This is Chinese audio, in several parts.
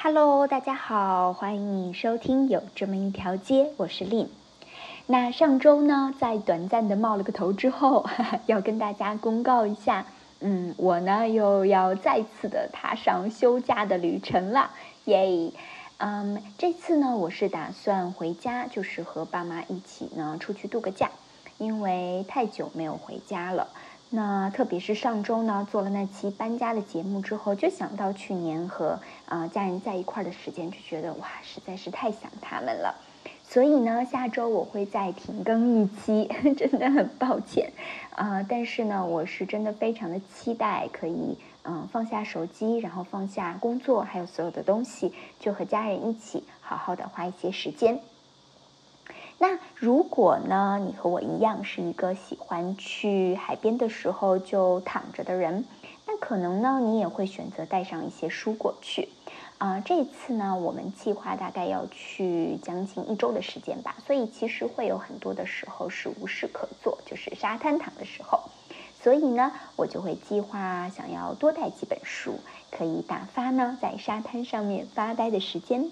Hello，大家好，欢迎你收听有这么一条街，我是令。那上周呢，在短暂的冒了个头之后，要跟大家公告一下，嗯，我呢又要再次的踏上休假的旅程了，耶！嗯，这次呢，我是打算回家，就是和爸妈一起呢出去度个假，因为太久没有回家了。那特别是上周呢，做了那期搬家的节目之后，就想到去年和啊家人在一块儿的时间，就觉得哇，实在是太想他们了。所以呢，下周我会再停更一期，真的很抱歉啊。但是呢，我是真的非常的期待，可以嗯放下手机，然后放下工作，还有所有的东西，就和家人一起好好的花一些时间。那如果呢，你和我一样是一个喜欢去海边的时候就躺着的人，那可能呢，你也会选择带上一些蔬果去。啊，这次呢，我们计划大概要去将近一周的时间吧，所以其实会有很多的时候是无事可做，就是沙滩躺的时候。所以呢，我就会计划想要多带几本书，可以打发呢在沙滩上面发呆的时间。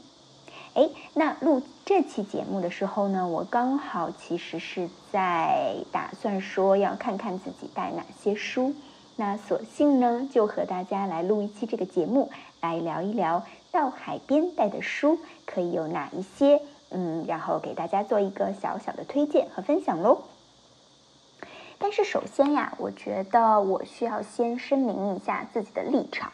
哎，那录这期节目的时候呢，我刚好其实是在打算说要看看自己带哪些书，那索性呢就和大家来录一期这个节目，来聊一聊到海边带的书可以有哪一些，嗯，然后给大家做一个小小的推荐和分享喽。但是首先呀，我觉得我需要先声明一下自己的立场，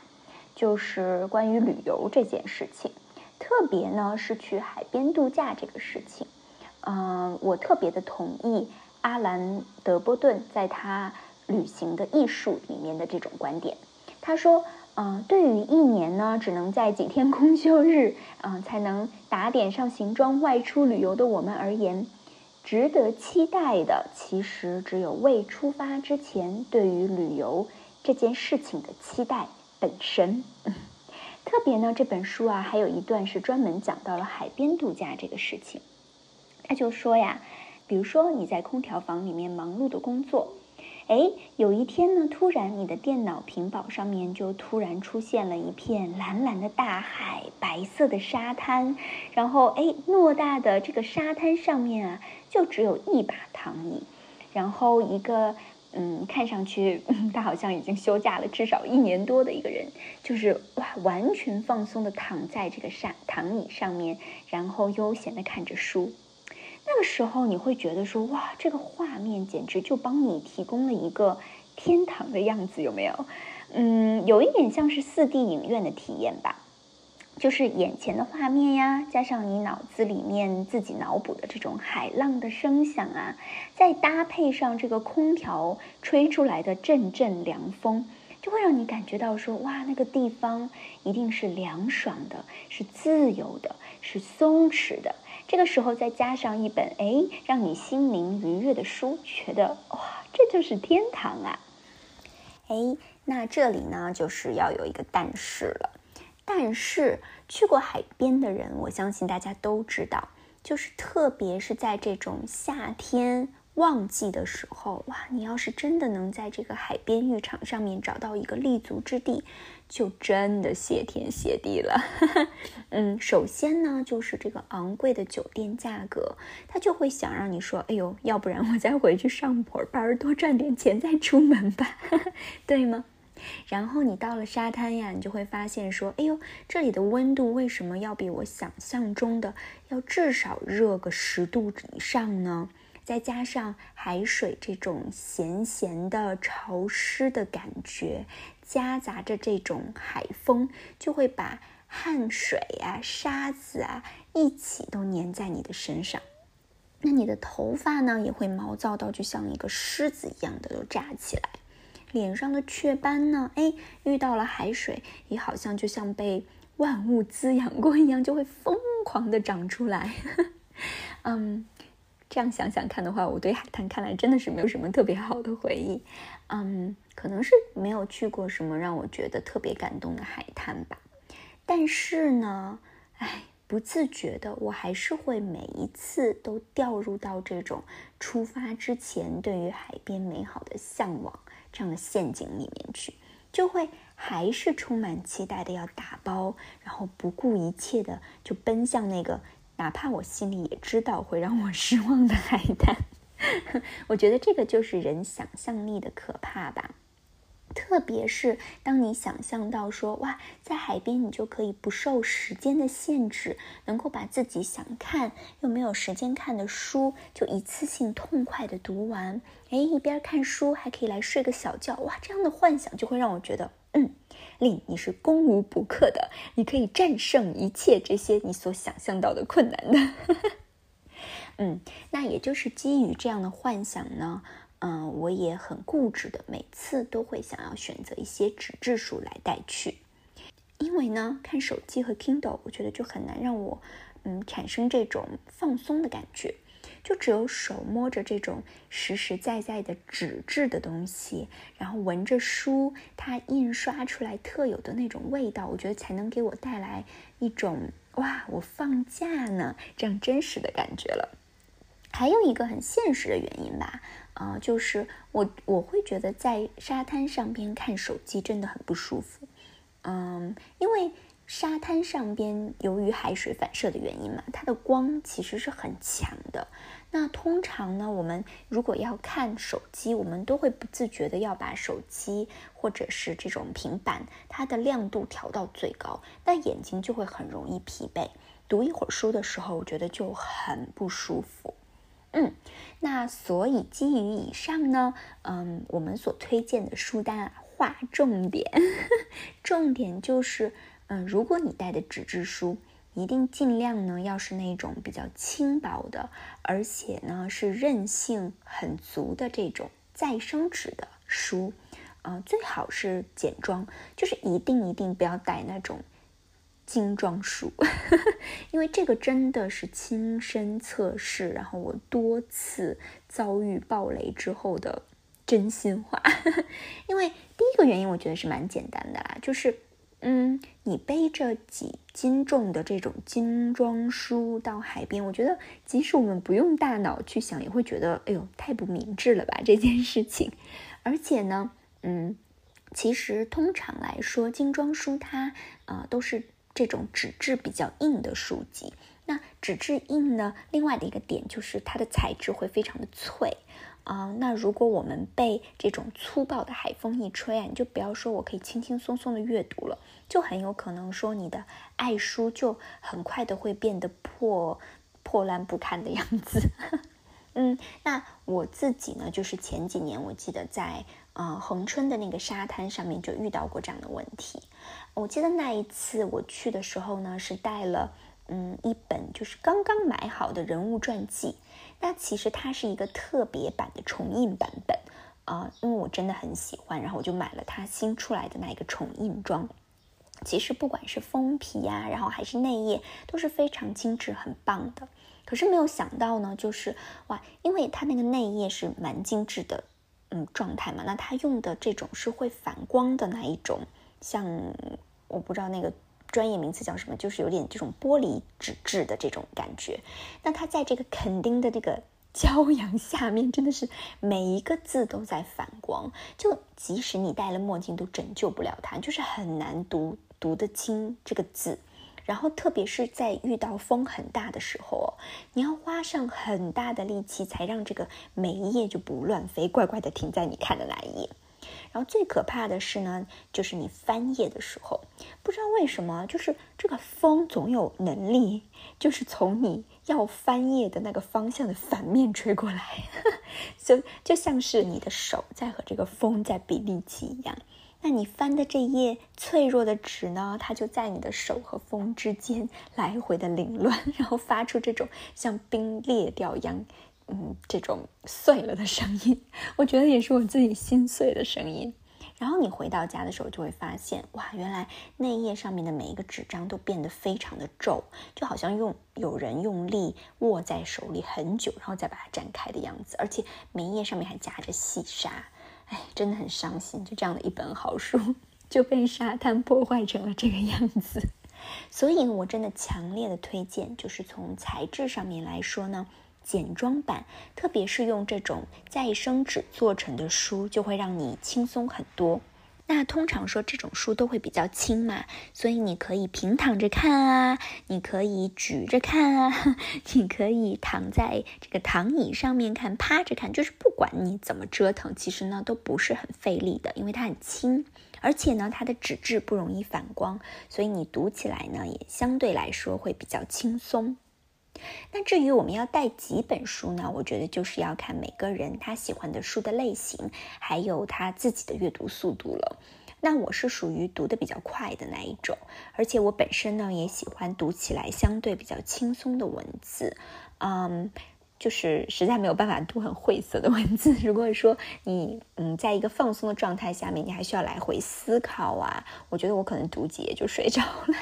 就是关于旅游这件事情。特别呢是去海边度假这个事情，嗯，我特别的同意阿兰德波顿在他旅行的艺术里面的这种观点。他说，嗯，对于一年呢只能在几天公休日，嗯，才能打点上行装外出旅游的我们而言，值得期待的其实只有未出发之前对于旅游这件事情的期待本身。特别呢，这本书啊，还有一段是专门讲到了海边度假这个事情。他就说呀，比如说你在空调房里面忙碌的工作，哎，有一天呢，突然你的电脑屏保上面就突然出现了一片蓝蓝的大海，白色的沙滩，然后哎，偌大的这个沙滩上面啊，就只有一把躺椅，然后一个。嗯，看上去他好像已经休假了至少一年多的一个人，就是哇，完全放松的躺在这个沙躺椅上面，然后悠闲的看着书。那个时候你会觉得说，哇，这个画面简直就帮你提供了一个天堂的样子，有没有？嗯，有一点像是四 D 影院的体验吧。就是眼前的画面呀，加上你脑子里面自己脑补的这种海浪的声响啊，再搭配上这个空调吹出来的阵阵凉风，就会让你感觉到说，哇，那个地方一定是凉爽的，是自由的，是松弛的。这个时候再加上一本哎，让你心灵愉悦的书，觉得哇，这就是天堂啊！哎，那这里呢，就是要有一个但是了。但是去过海边的人，我相信大家都知道，就是特别是在这种夏天旺季的时候，哇，你要是真的能在这个海边浴场上面找到一个立足之地，就真的谢天谢地了。嗯，首先呢，就是这个昂贵的酒店价格，他就会想让你说，哎呦，要不然我再回去上会儿班，多赚点钱再出门吧，对吗？然后你到了沙滩呀，你就会发现说，哎呦，这里的温度为什么要比我想象中的要至少热个十度以上呢？再加上海水这种咸咸的、潮湿的感觉，夹杂着这种海风，就会把汗水啊、沙子啊一起都粘在你的身上。那你的头发呢，也会毛躁到就像一个狮子一样的都炸起来。脸上的雀斑呢？哎，遇到了海水，也好像就像被万物滋养过一样，就会疯狂的长出来。嗯，这样想想看的话，我对海滩看来真的是没有什么特别好的回忆。嗯，可能是没有去过什么让我觉得特别感动的海滩吧。但是呢，哎，不自觉的，我还是会每一次都掉入到这种出发之前对于海边美好的向往。这样的陷阱里面去，就会还是充满期待的要打包，然然后不顾一切的就奔向那个，哪怕我心里也知道会让我失望的海滩。我觉得这个就是人想象力的可怕吧。特别是当你想象到说哇，在海边你就可以不受时间的限制，能够把自己想看又没有时间看的书就一次性痛快的读完，哎，一边看书还可以来睡个小觉，哇，这样的幻想就会让我觉得，嗯，令你是攻无不克的，你可以战胜一切这些你所想象到的困难的。嗯，那也就是基于这样的幻想呢。嗯，我也很固执的，每次都会想要选择一些纸质书来带去，因为呢，看手机和 Kindle，我觉得就很难让我嗯产生这种放松的感觉，就只有手摸着这种实实在在的纸质的东西，然后闻着书它印刷出来特有的那种味道，我觉得才能给我带来一种哇，我放假呢这样真实的感觉了。还有一个很现实的原因吧。啊，就是我我会觉得在沙滩上边看手机真的很不舒服，嗯，因为沙滩上边由于海水反射的原因嘛，它的光其实是很强的。那通常呢，我们如果要看手机，我们都会不自觉的要把手机或者是这种平板它的亮度调到最高，那眼睛就会很容易疲惫。读一会儿书的时候，我觉得就很不舒服。嗯，那所以基于以上呢，嗯，我们所推荐的书单啊，划重点，重点就是，嗯，如果你带的纸质书，一定尽量呢要是那种比较轻薄的，而且呢是韧性很足的这种再生纸的书，啊，最好是简装，就是一定一定不要带那种。精装书，因为这个真的是亲身测试，然后我多次遭遇暴雷之后的真心话。因为第一个原因，我觉得是蛮简单的啦，就是，嗯，你背着几斤重的这种精装书到海边，我觉得即使我们不用大脑去想，也会觉得，哎呦，太不明智了吧这件事情。而且呢，嗯，其实通常来说，精装书它啊都是。这种纸质比较硬的书籍，那纸质硬呢？另外的一个点就是它的材质会非常的脆啊。那如果我们被这种粗暴的海风一吹啊，你就不要说我可以轻轻松松的阅读了，就很有可能说你的爱书就很快的会变得破破烂不堪的样子。嗯，那我自己呢，就是前几年我记得在呃恒春的那个沙滩上面就遇到过这样的问题。我记得那一次我去的时候呢，是带了嗯一本就是刚刚买好的人物传记。那其实它是一个特别版的重印版本啊，因为我真的很喜欢，然后我就买了它新出来的那个重印装。其实不管是封皮呀，然后还是内页都是非常精致、很棒的。可是没有想到呢，就是哇，因为它那个内页是蛮精致的，嗯，状态嘛。那他用的这种是会反光的那一种，像我不知道那个专业名词叫什么，就是有点这种玻璃纸质的这种感觉。那他在这个肯丁的这个 骄阳下面，真的是每一个字都在反光，就即使你戴了墨镜都拯救不了它，就是很难读读得清这个字。然后，特别是在遇到风很大的时候，你要花上很大的力气，才让这个每一页就不乱飞，乖乖的停在你看的那一页。然后最可怕的是呢，就是你翻页的时候，不知道为什么，就是这个风总有能力，就是从你要翻页的那个方向的反面吹过来，就就像是你的手在和这个风在比力气一样。那你翻的这页脆弱的纸呢？它就在你的手和风之间 来回的凌乱，然后发出这种像冰裂掉一样，嗯，这种碎了的声音。我觉得也是我自己心碎的声音。然后你回到家的时候就会发现，哇，原来那页上面的每一个纸张都变得非常的皱，就好像用有人用力握在手里很久，然后再把它展开的样子。而且每一页上面还夹着细沙。哎，真的很伤心，就这样的一本好书就被沙滩破坏成了这个样子。所以，我真的强烈的推荐，就是从材质上面来说呢，简装版，特别是用这种再生纸做成的书，就会让你轻松很多。那通常说这种书都会比较轻嘛，所以你可以平躺着看啊，你可以举着看啊，你可以躺在这个躺椅上面看，趴着看，就是不管你怎么折腾，其实呢都不是很费力的，因为它很轻，而且呢它的纸质不容易反光，所以你读起来呢也相对来说会比较轻松。那至于我们要带几本书呢？我觉得就是要看每个人他喜欢的书的类型，还有他自己的阅读速度了。那我是属于读的比较快的那一种，而且我本身呢也喜欢读起来相对比较轻松的文字，嗯，就是实在没有办法读很晦涩的文字。如果说你嗯在一个放松的状态下面，你还需要来回思考啊，我觉得我可能读几页就睡着了。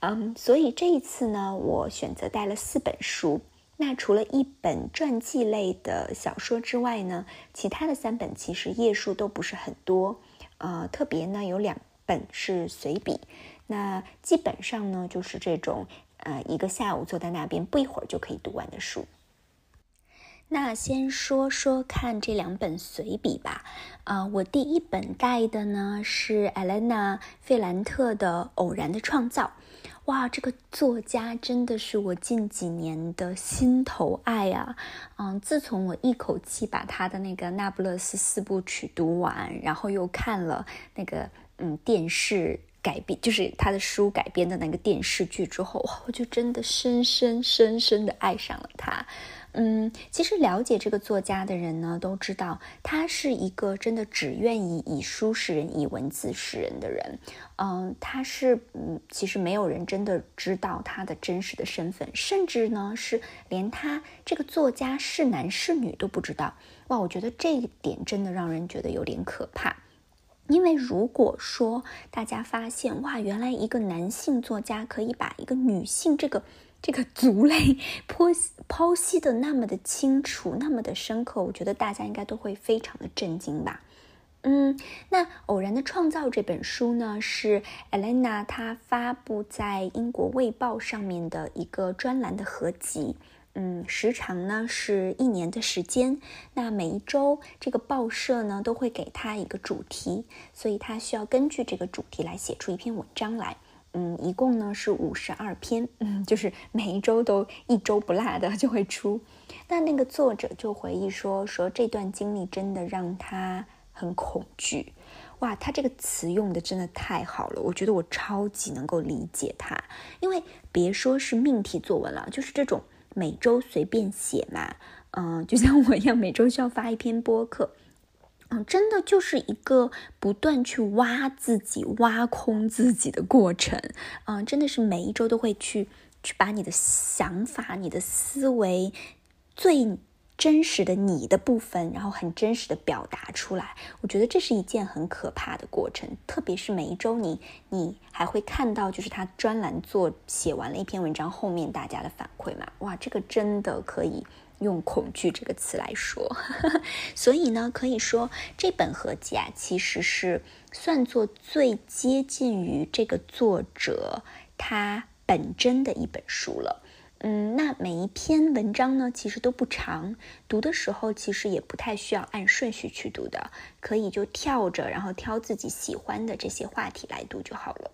嗯，所以这一次呢，我选择带了四本书。那除了一本传记类的小说之外呢，其他的三本其实页数都不是很多。呃，特别呢有两本是随笔。那基本上呢就是这种呃一个下午坐在那边不一会儿就可以读完的书。那先说说看这两本随笔吧。啊，我第一本带的呢是艾莲娜·费兰特的《偶然的创造》。哇，这个作家真的是我近几年的心头爱啊！嗯，自从我一口气把他的那个《那不勒斯四部曲》读完，然后又看了那个嗯电视改编，就是他的书改编的那个电视剧之后，我就真的深深深深的爱上了他。嗯，其实了解这个作家的人呢，都知道他是一个真的只愿意以书示人、以文字示人的人。嗯，他是嗯，其实没有人真的知道他的真实的身份，甚至呢是连他这个作家是男是女都不知道。哇，我觉得这一点真的让人觉得有点可怕。因为如果说大家发现哇，原来一个男性作家可以把一个女性这个。这个族类剖析剖析的那么的清楚，那么的深刻，我觉得大家应该都会非常的震惊吧。嗯，那《偶然的创造》这本书呢，是 Elena 她发布在英国《卫报》上面的一个专栏的合集。嗯，时长呢是一年的时间。那每一周这个报社呢都会给他一个主题，所以他需要根据这个主题来写出一篇文章来。嗯，一共呢是五十二篇，嗯，就是每一周都一周不落的就会出。那那个作者就回忆说，说这段经历真的让他很恐惧。哇，他这个词用的真的太好了，我觉得我超级能够理解他。因为别说是命题作文了，就是这种每周随便写嘛，嗯，就像我一样，每周需要发一篇播客。嗯，真的就是一个不断去挖自己、挖空自己的过程。嗯，真的是每一周都会去去把你的想法、你的思维最真实的你的部分，然后很真实的表达出来。我觉得这是一件很可怕的过程，特别是每一周你你还会看到，就是他专栏做写完了一篇文章后面大家的反馈嘛？哇，这个真的可以。用恐惧这个词来说，所以呢，可以说这本合集啊，其实是算作最接近于这个作者他本真的一本书了。嗯，那每一篇文章呢，其实都不长，读的时候其实也不太需要按顺序去读的，可以就跳着，然后挑自己喜欢的这些话题来读就好了。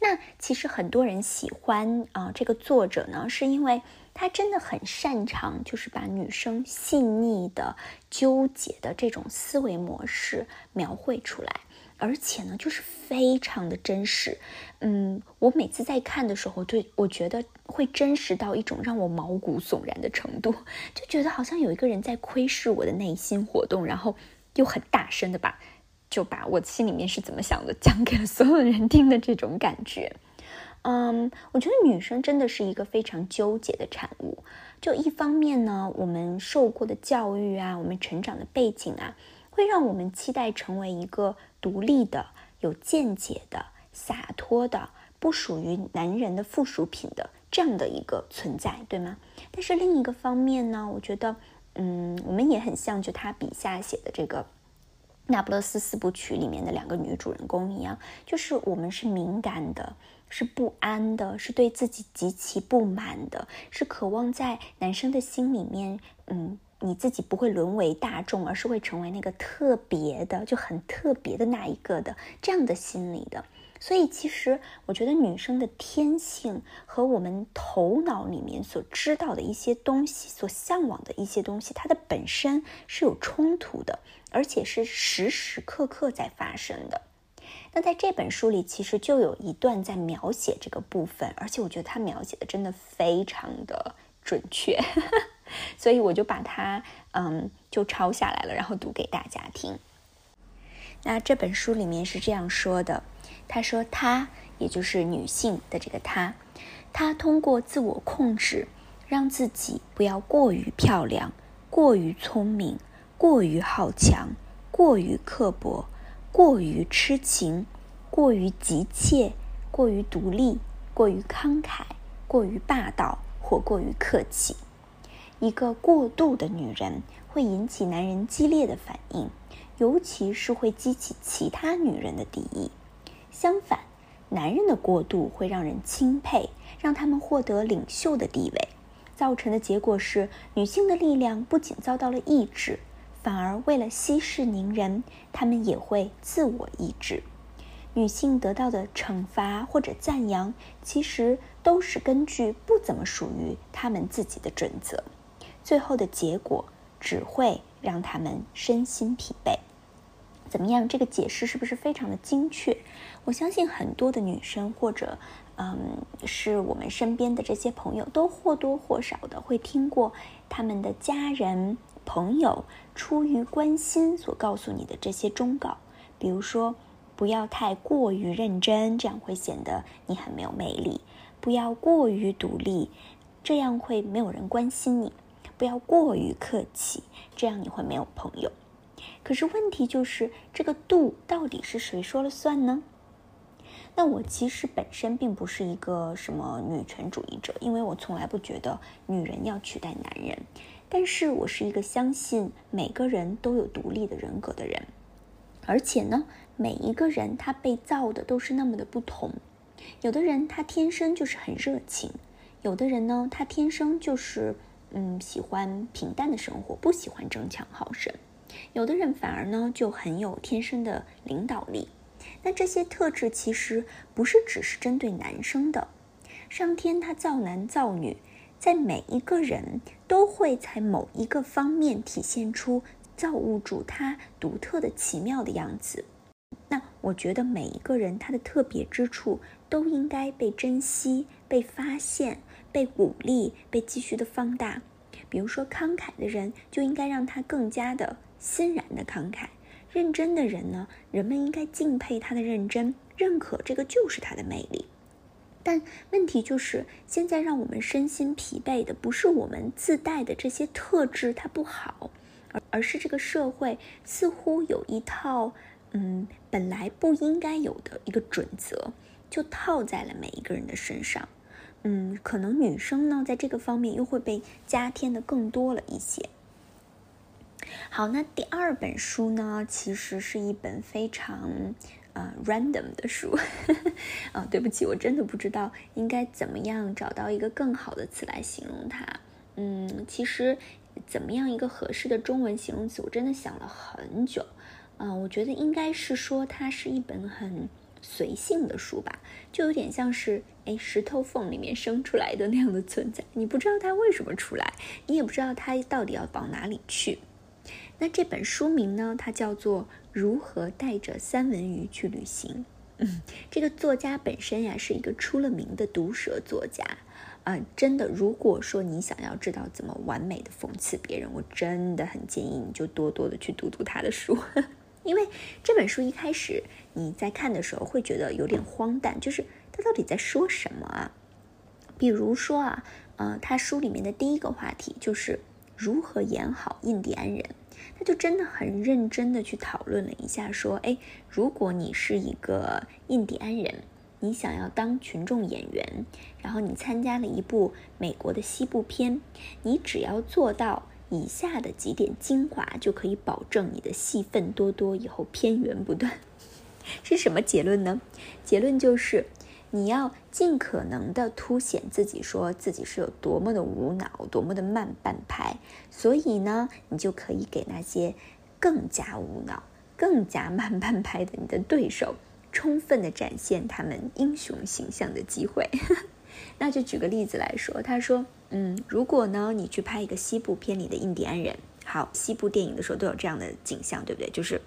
那其实很多人喜欢啊，这个作者呢，是因为。他真的很擅长，就是把女生细腻的、纠结的这种思维模式描绘出来，而且呢，就是非常的真实。嗯，我每次在看的时候，对我觉得会真实到一种让我毛骨悚然的程度，就觉得好像有一个人在窥视我的内心活动，然后又很大声的把就把我心里面是怎么想的讲给了所有人听的这种感觉。嗯，我觉得女生真的是一个非常纠结的产物。就一方面呢，我们受过的教育啊，我们成长的背景啊，会让我们期待成为一个独立的、有见解的、洒脱的、不属于男人的附属品的这样的一个存在，对吗？但是另一个方面呢，我觉得，嗯，我们也很像就他笔下写的这个《那不勒斯四部曲》里面的两个女主人公一样，就是我们是敏感的。是不安的，是对自己极其不满的，是渴望在男生的心里面，嗯，你自己不会沦为大众，而是会成为那个特别的，就很特别的那一个的这样的心理的。所以，其实我觉得女生的天性和我们头脑里面所知道的一些东西、所向往的一些东西，它的本身是有冲突的，而且是时时刻刻在发生的。那在这本书里，其实就有一段在描写这个部分，而且我觉得他描写的真的非常的准确，所以我就把它嗯就抄下来了，然后读给大家听。那这本书里面是这样说的。他说：“她，也就是女性的这个她，她通过自我控制，让自己不要过于漂亮、过于聪明、过于好强、过于刻薄、过于痴情、过于急切、过于独立、过于慷慨、过于霸道或过于客气。一个过度的女人会引起男人激烈的反应，尤其是会激起其他女人的敌意。”相反，男人的过度会让人钦佩，让他们获得领袖的地位，造成的结果是女性的力量不仅遭到了抑制，反而为了息事宁人，他们也会自我抑制。女性得到的惩罚或者赞扬，其实都是根据不怎么属于他们自己的准则，最后的结果只会让他们身心疲惫。怎么样？这个解释是不是非常的精确？我相信很多的女生，或者，嗯，是我们身边的这些朋友，都或多或少的会听过他们的家人、朋友出于关心所告诉你的这些忠告，比如说，不要太过于认真，这样会显得你很没有魅力；不要过于独立，这样会没有人关心你；不要过于客气，这样你会没有朋友。可是问题就是，这个度到底是谁说了算呢？那我其实本身并不是一个什么女权主义者，因为我从来不觉得女人要取代男人。但是我是一个相信每个人都有独立的人格的人，而且呢，每一个人他被造的都是那么的不同。有的人他天生就是很热情，有的人呢，他天生就是嗯喜欢平淡的生活，不喜欢争强好胜。有的人反而呢就很有天生的领导力，那这些特质其实不是只是针对男生的，上天他造男造女，在每一个人都会在某一个方面体现出造物主他独特的奇妙的样子。那我觉得每一个人他的特别之处都应该被珍惜、被发现、被鼓励、被继续的放大。比如说慷慨的人就应该让他更加的。欣然的慷慨，认真的人呢？人们应该敬佩他的认真，认可这个就是他的魅力。但问题就是，现在让我们身心疲惫的不是我们自带的这些特质它不好，而而是这个社会似乎有一套嗯本来不应该有的一个准则，就套在了每一个人的身上。嗯，可能女生呢在这个方面又会被加添的更多了一些。好，那第二本书呢，其实是一本非常呃 random 的书，啊，对不起，我真的不知道应该怎么样找到一个更好的词来形容它。嗯，其实怎么样一个合适的中文形容词，我真的想了很久。啊，我觉得应该是说它是一本很随性的书吧，就有点像是哎石头缝里面生出来的那样的存在，你不知道它为什么出来，你也不知道它到底要往哪里去。那这本书名呢？它叫做《如何带着三文鱼去旅行》。嗯，这个作家本身呀是一个出了名的毒舌作家啊！真的，如果说你想要知道怎么完美的讽刺别人，我真的很建议你就多多的去读读他的书，因为这本书一开始你在看的时候会觉得有点荒诞，就是他到底在说什么啊？比如说啊，呃，他书里面的第一个话题就是如何演好印第安人。他就真的很认真的去讨论了一下，说：“哎，如果你是一个印第安人，你想要当群众演员，然后你参加了一部美国的西部片，你只要做到以下的几点精华，就可以保证你的戏份多多，以后片源不断。是什么结论呢？结论就是，你要尽可能的凸显自己，说自己是有多么的无脑，多么的慢半拍。所以呢，你就可以给那些更加无脑、更加慢半拍的你的对手，充分的展现他们英雄形象的机会。那就举个例子来说，他说，嗯，如果呢，你去拍一个西部片里的印第安人，好，西部电影的时候都有这样的景象，对不对？就是。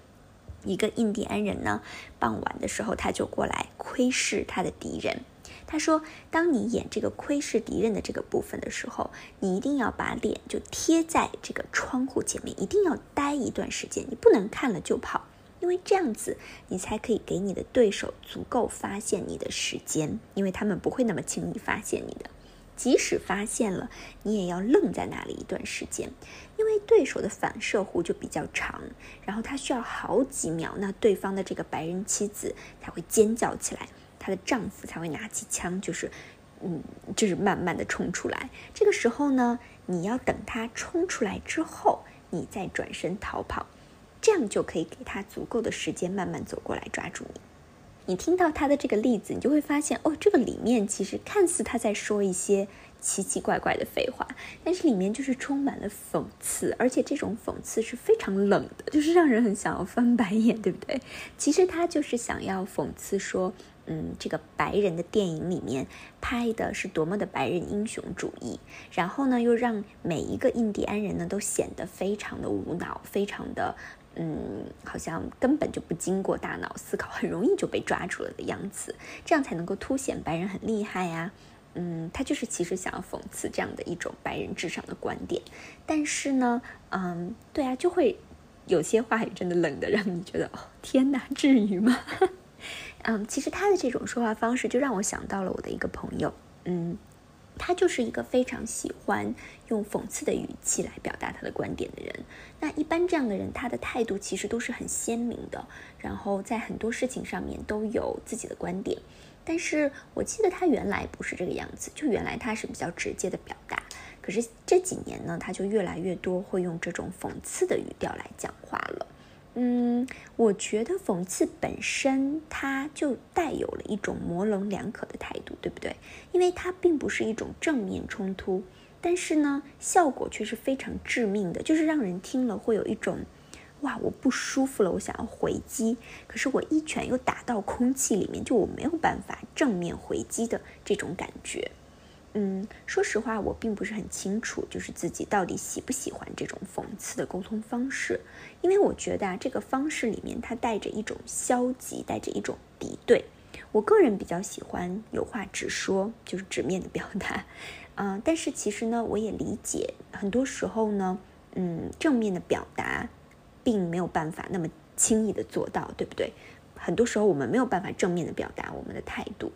一个印第安人呢，傍晚的时候他就过来窥视他的敌人。他说：“当你演这个窥视敌人的这个部分的时候，你一定要把脸就贴在这个窗户前面，一定要待一段时间，你不能看了就跑，因为这样子你才可以给你的对手足够发现你的时间，因为他们不会那么轻易发现你的。”即使发现了，你也要愣在那里一段时间，因为对手的反射弧就比较长，然后他需要好几秒，那对方的这个白人妻子才会尖叫起来，她的丈夫才会拿起枪，就是，嗯，就是慢慢的冲出来。这个时候呢，你要等他冲出来之后，你再转身逃跑，这样就可以给他足够的时间慢慢走过来抓住你。你听到他的这个例子，你就会发现，哦，这个里面其实看似他在说一些奇奇怪怪的废话，但是里面就是充满了讽刺，而且这种讽刺是非常冷的，就是让人很想要翻白眼，对不对？其实他就是想要讽刺说，嗯，这个白人的电影里面拍的是多么的白人英雄主义，然后呢，又让每一个印第安人呢都显得非常的无脑，非常的。嗯，好像根本就不经过大脑思考，很容易就被抓住了的样子，这样才能够凸显白人很厉害呀。嗯，他就是其实想要讽刺这样的一种白人至上的观点，但是呢，嗯，对啊，就会有些话语真的冷的让你觉得，哦，天哪，至于吗？嗯，其实他的这种说话方式就让我想到了我的一个朋友，嗯。他就是一个非常喜欢用讽刺的语气来表达他的观点的人。那一般这样的人，他的态度其实都是很鲜明的，然后在很多事情上面都有自己的观点。但是我记得他原来不是这个样子，就原来他是比较直接的表达。可是这几年呢，他就越来越多会用这种讽刺的语调来讲话了。嗯，我觉得讽刺本身它就带有了一种模棱两可的态度，对不对？因为它并不是一种正面冲突，但是呢，效果却是非常致命的，就是让人听了会有一种，哇，我不舒服了，我想要回击，可是我一拳又打到空气里面，就我没有办法正面回击的这种感觉。嗯，说实话，我并不是很清楚，就是自己到底喜不喜欢这种讽刺的沟通方式，因为我觉得啊，这个方式里面它带着一种消极，带着一种敌对。我个人比较喜欢有话直说，就是直面的表达。嗯，但是其实呢，我也理解，很多时候呢，嗯，正面的表达并没有办法那么轻易的做到，对不对？很多时候我们没有办法正面的表达我们的态度。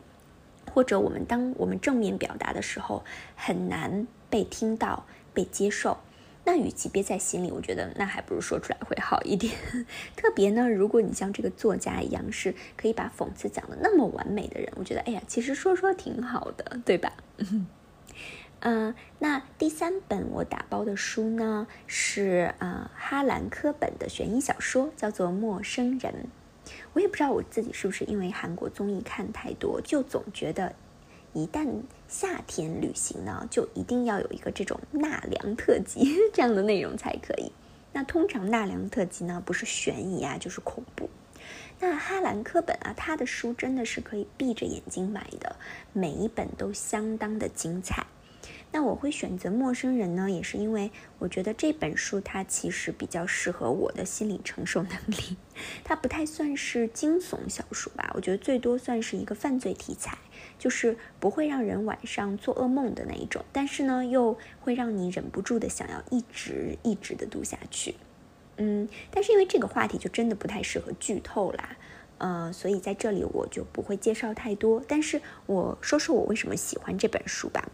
或者我们当我们正面表达的时候，很难被听到、被接受。那与其憋在心里，我觉得那还不如说出来会好一点。特别呢，如果你像这个作家一样，是可以把讽刺讲的那么完美的人，我觉得哎呀，其实说说挺好的，对吧？嗯，那第三本我打包的书呢，是啊哈兰科本的悬疑小说，叫做《陌生人》。我也不知道我自己是不是因为韩国综艺看太多，就总觉得一旦夏天旅行呢，就一定要有一个这种纳凉特辑 这样的内容才可以。那通常纳凉特辑呢，不是悬疑啊，就是恐怖。那哈兰科本啊，他的书真的是可以闭着眼睛买的，每一本都相当的精彩。那我会选择陌生人呢，也是因为我觉得这本书它其实比较适合我的心理承受能力。它不太算是惊悚小说吧，我觉得最多算是一个犯罪题材，就是不会让人晚上做噩梦的那一种，但是呢又会让你忍不住的想要一直一直的读下去。嗯，但是因为这个话题就真的不太适合剧透啦，呃，所以在这里我就不会介绍太多。但是我说说我为什么喜欢这本书吧。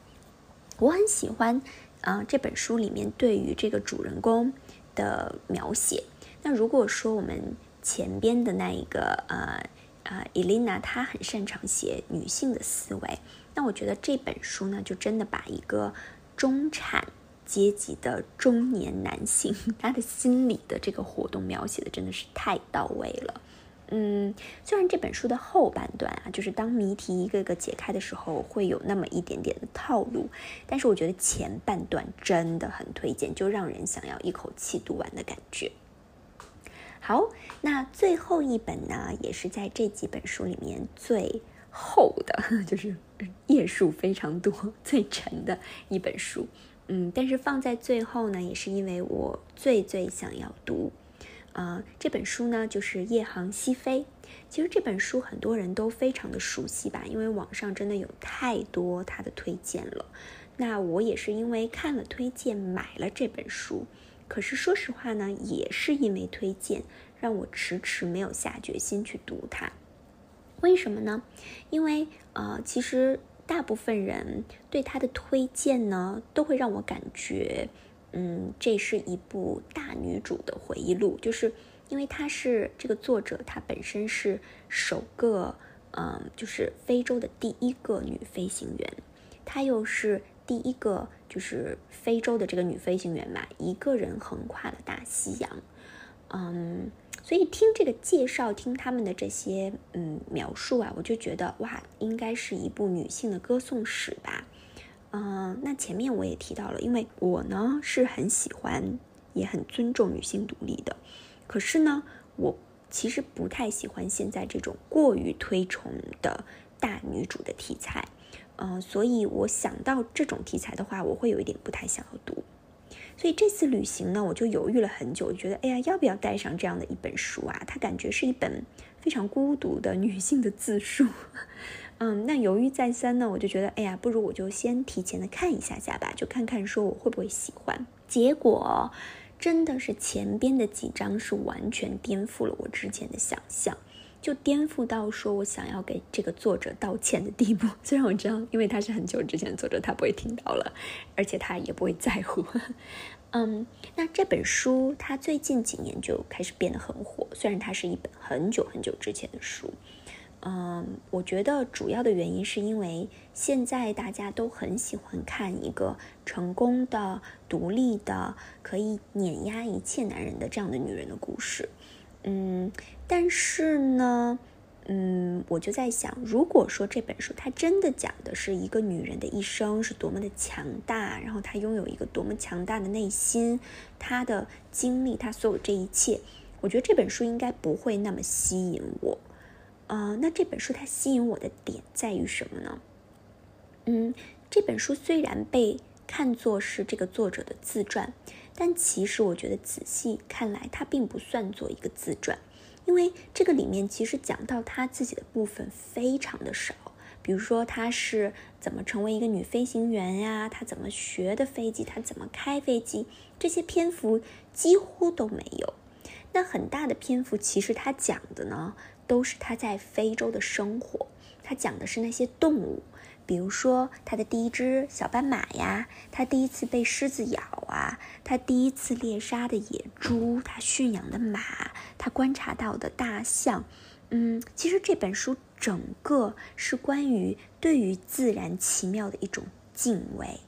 我很喜欢，啊，这本书里面对于这个主人公的描写。那如果说我们前边的那一个，呃，呃，伊琳娜，她很擅长写女性的思维，那我觉得这本书呢，就真的把一个中产阶级的中年男性 他的心理的这个活动描写的真的是太到位了。嗯，虽然这本书的后半段啊，就是当谜题一个个解开的时候，会有那么一点点的套路，但是我觉得前半段真的很推荐，就让人想要一口气读完的感觉。好，那最后一本呢，也是在这几本书里面最厚的，就是页数非常多、最沉的一本书。嗯，但是放在最后呢，也是因为我最最想要读。呃，这本书呢就是《夜航西飞》。其实这本书很多人都非常的熟悉吧，因为网上真的有太多它的推荐了。那我也是因为看了推荐买了这本书。可是说实话呢，也是因为推荐让我迟迟没有下决心去读它。为什么呢？因为呃，其实大部分人对它的推荐呢，都会让我感觉。嗯，这是一部大女主的回忆录，就是因为她是这个作者，她本身是首个，嗯，就是非洲的第一个女飞行员，她又是第一个就是非洲的这个女飞行员嘛，一个人横跨了大西洋，嗯，所以听这个介绍，听他们的这些嗯描述啊，我就觉得哇，应该是一部女性的歌颂史吧。嗯，那前面我也提到了，因为我呢是很喜欢，也很尊重女性独立的，可是呢，我其实不太喜欢现在这种过于推崇的大女主的题材，嗯，所以我想到这种题材的话，我会有一点不太想要读，所以这次旅行呢，我就犹豫了很久，觉得哎呀，要不要带上这样的一本书啊？它感觉是一本非常孤独的女性的自述。嗯，那犹豫再三呢，我就觉得，哎呀，不如我就先提前的看一下下吧，就看看说我会不会喜欢。结果真的是前边的几章是完全颠覆了我之前的想象，就颠覆到说我想要给这个作者道歉的地步。虽然我知道，因为他是很久之前的作者，他不会听到了，而且他也不会在乎。嗯，那这本书它最近几年就开始变得很火，虽然它是一本很久很久之前的书。嗯，我觉得主要的原因是因为现在大家都很喜欢看一个成功的、独立的、可以碾压一切男人的这样的女人的故事。嗯，但是呢，嗯，我就在想，如果说这本书它真的讲的是一个女人的一生是多么的强大，然后她拥有一个多么强大的内心，她的经历，她所有这一切，我觉得这本书应该不会那么吸引我。呃，那这本书它吸引我的点在于什么呢？嗯，这本书虽然被看作是这个作者的自传，但其实我觉得仔细看来，它并不算作一个自传，因为这个里面其实讲到他自己的部分非常的少，比如说他是怎么成为一个女飞行员呀，他怎么学的飞机，他怎么开飞机，这些篇幅几乎都没有。那很大的篇幅其实他讲的呢。都是他在非洲的生活，他讲的是那些动物，比如说他的第一只小斑马呀，他第一次被狮子咬啊，他第一次猎杀的野猪，他驯养的马，他观察到的大象。嗯，其实这本书整个是关于对于自然奇妙的一种敬畏。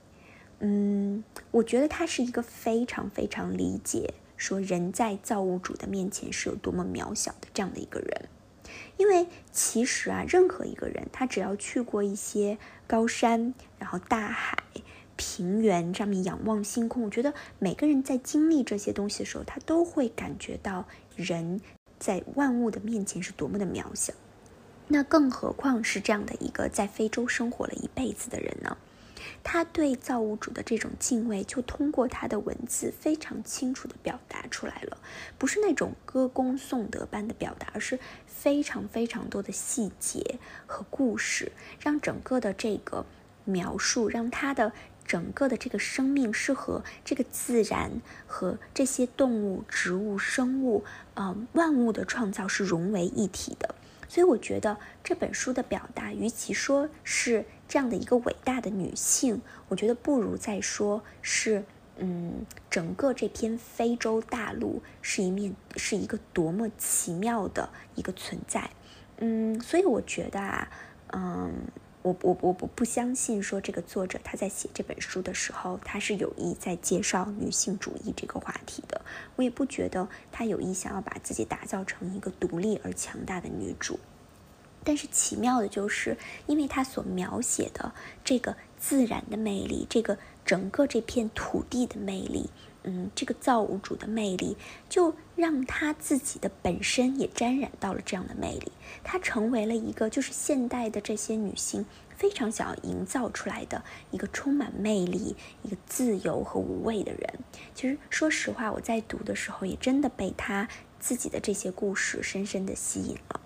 嗯，我觉得他是一个非常非常理解说人在造物主的面前是有多么渺小的这样的一个人。因为其实啊，任何一个人，他只要去过一些高山，然后大海、平原上面仰望星空，我觉得每个人在经历这些东西的时候，他都会感觉到人在万物的面前是多么的渺小。那更何况是这样的一个在非洲生活了一辈子的人呢？他对造物主的这种敬畏，就通过他的文字非常清楚地表达出来了，不是那种歌功颂德般的表达，而是非常非常多的细节和故事，让整个的这个描述，让他的整个的这个生命是和这个自然和这些动物、植物、生物，呃，万物的创造是融为一体的。所以我觉得这本书的表达，与其说是这样的一个伟大的女性，我觉得不如再说是，嗯，整个这片非洲大陆是一面是一个多么奇妙的一个存在，嗯，所以我觉得啊，嗯，我我我不不相信说这个作者他在写这本书的时候，他是有意在介绍女性主义这个话题的。我也不觉得他有意想要把自己打造成一个独立而强大的女主。但是奇妙的就是，因为他所描写的这个自然的魅力，这个整个这片土地的魅力。嗯，这个造物主的魅力，就让他自己的本身也沾染到了这样的魅力。她成为了一个，就是现代的这些女性非常想要营造出来的一个充满魅力、一个自由和无畏的人。其实，说实话，我在读的时候也真的被她自己的这些故事深深的吸引了。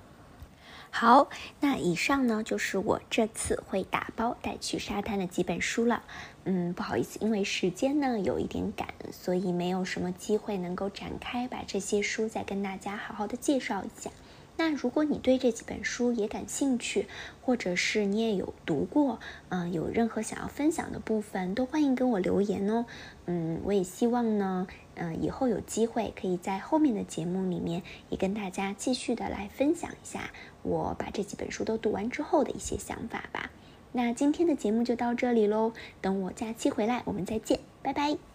好，那以上呢就是我这次会打包带去沙滩的几本书了。嗯，不好意思，因为时间呢有一点赶，所以没有什么机会能够展开把这些书再跟大家好好的介绍一下。那如果你对这几本书也感兴趣，或者是你也有读过，嗯，有任何想要分享的部分，都欢迎跟我留言哦。嗯，我也希望呢，嗯，以后有机会可以在后面的节目里面也跟大家继续的来分享一下我把这几本书都读完之后的一些想法吧。那今天的节目就到这里喽，等我假期回来，我们再见，拜拜。